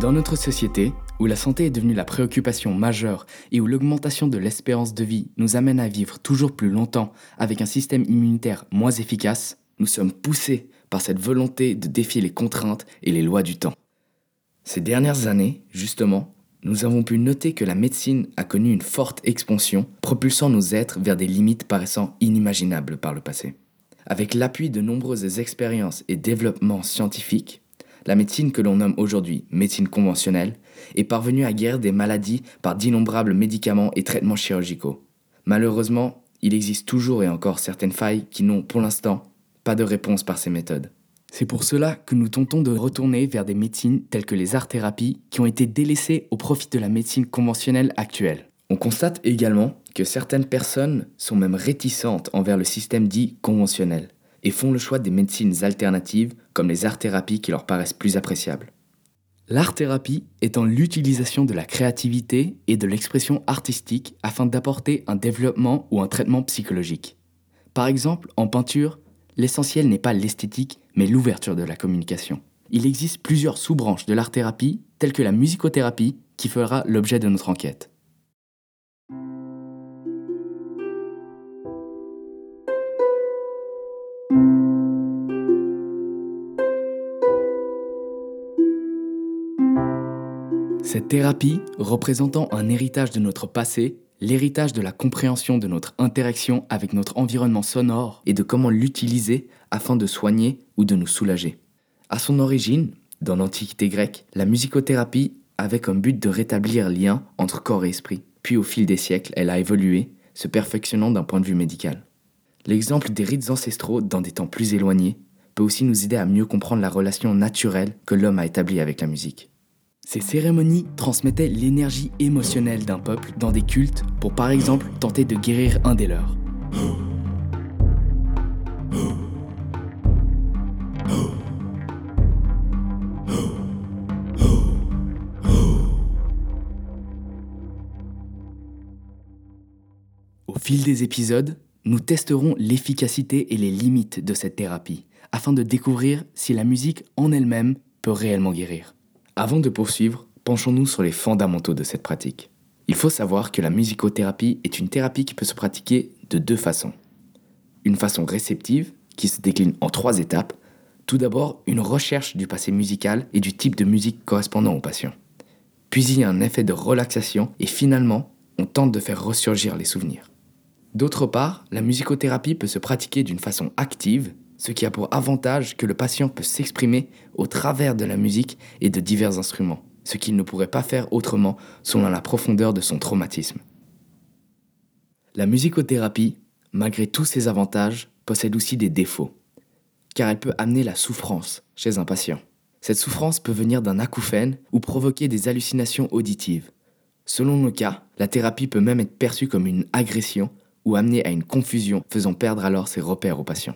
Dans notre société, où la santé est devenue la préoccupation majeure et où l'augmentation de l'espérance de vie nous amène à vivre toujours plus longtemps avec un système immunitaire moins efficace, nous sommes poussés par cette volonté de défier les contraintes et les lois du temps. Ces dernières années, justement, nous avons pu noter que la médecine a connu une forte expansion, propulsant nos êtres vers des limites paraissant inimaginables par le passé. Avec l'appui de nombreuses expériences et développements scientifiques, la médecine que l'on nomme aujourd'hui médecine conventionnelle est parvenue à guérir des maladies par d'innombrables médicaments et traitements chirurgicaux. Malheureusement, il existe toujours et encore certaines failles qui n'ont pour l'instant pas de réponse par ces méthodes. C'est pour cela que nous tentons de retourner vers des médecines telles que les art-thérapies qui ont été délaissées au profit de la médecine conventionnelle actuelle. On constate également que certaines personnes sont même réticentes envers le système dit conventionnel et font le choix des médecines alternatives comme les art-thérapies qui leur paraissent plus appréciables. L'art-thérapie étant l'utilisation de la créativité et de l'expression artistique afin d'apporter un développement ou un traitement psychologique. Par exemple, en peinture, l'essentiel n'est pas l'esthétique, mais l'ouverture de la communication. Il existe plusieurs sous-branches de l'art-thérapie, telles que la musicothérapie, qui fera l'objet de notre enquête. Cette thérapie, représentant un héritage de notre passé, l'héritage de la compréhension de notre interaction avec notre environnement sonore et de comment l'utiliser afin de soigner ou de nous soulager. À son origine, dans l'Antiquité grecque, la musicothérapie avait comme but de rétablir lien entre corps et esprit. Puis au fil des siècles, elle a évolué, se perfectionnant d'un point de vue médical. L'exemple des rites ancestraux dans des temps plus éloignés peut aussi nous aider à mieux comprendre la relation naturelle que l'homme a établie avec la musique. Ces cérémonies transmettaient l'énergie émotionnelle d'un peuple dans des cultes pour par exemple tenter de guérir un des leurs. Au fil des épisodes, nous testerons l'efficacité et les limites de cette thérapie afin de découvrir si la musique en elle-même peut réellement guérir. Avant de poursuivre, penchons-nous sur les fondamentaux de cette pratique. Il faut savoir que la musicothérapie est une thérapie qui peut se pratiquer de deux façons. Une façon réceptive, qui se décline en trois étapes. Tout d'abord, une recherche du passé musical et du type de musique correspondant au patient. Puis il y a un effet de relaxation et finalement, on tente de faire ressurgir les souvenirs. D'autre part, la musicothérapie peut se pratiquer d'une façon active, ce qui a pour avantage que le patient peut s'exprimer au travers de la musique et de divers instruments, ce qu'il ne pourrait pas faire autrement selon la profondeur de son traumatisme. La musicothérapie, malgré tous ses avantages, possède aussi des défauts, car elle peut amener la souffrance chez un patient. Cette souffrance peut venir d'un acouphène ou provoquer des hallucinations auditives. Selon le cas, la thérapie peut même être perçue comme une agression ou amener à une confusion, faisant perdre alors ses repères au patient.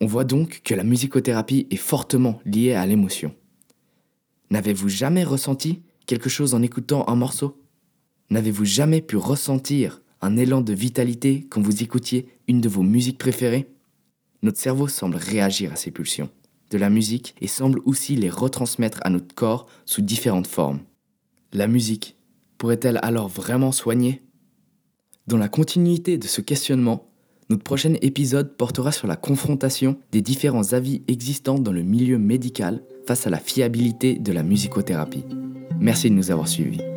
On voit donc que la musicothérapie est fortement liée à l'émotion. N'avez-vous jamais ressenti quelque chose en écoutant un morceau? N'avez-vous jamais pu ressentir un élan de vitalité quand vous écoutiez une de vos musiques préférées? Notre cerveau semble réagir à ces pulsions de la musique et semble aussi les retransmettre à notre corps sous différentes formes. La musique pourrait-elle alors vraiment soigner? Dans la continuité de ce questionnement, notre prochain épisode portera sur la confrontation des différents avis existants dans le milieu médical face à la fiabilité de la musicothérapie. Merci de nous avoir suivis.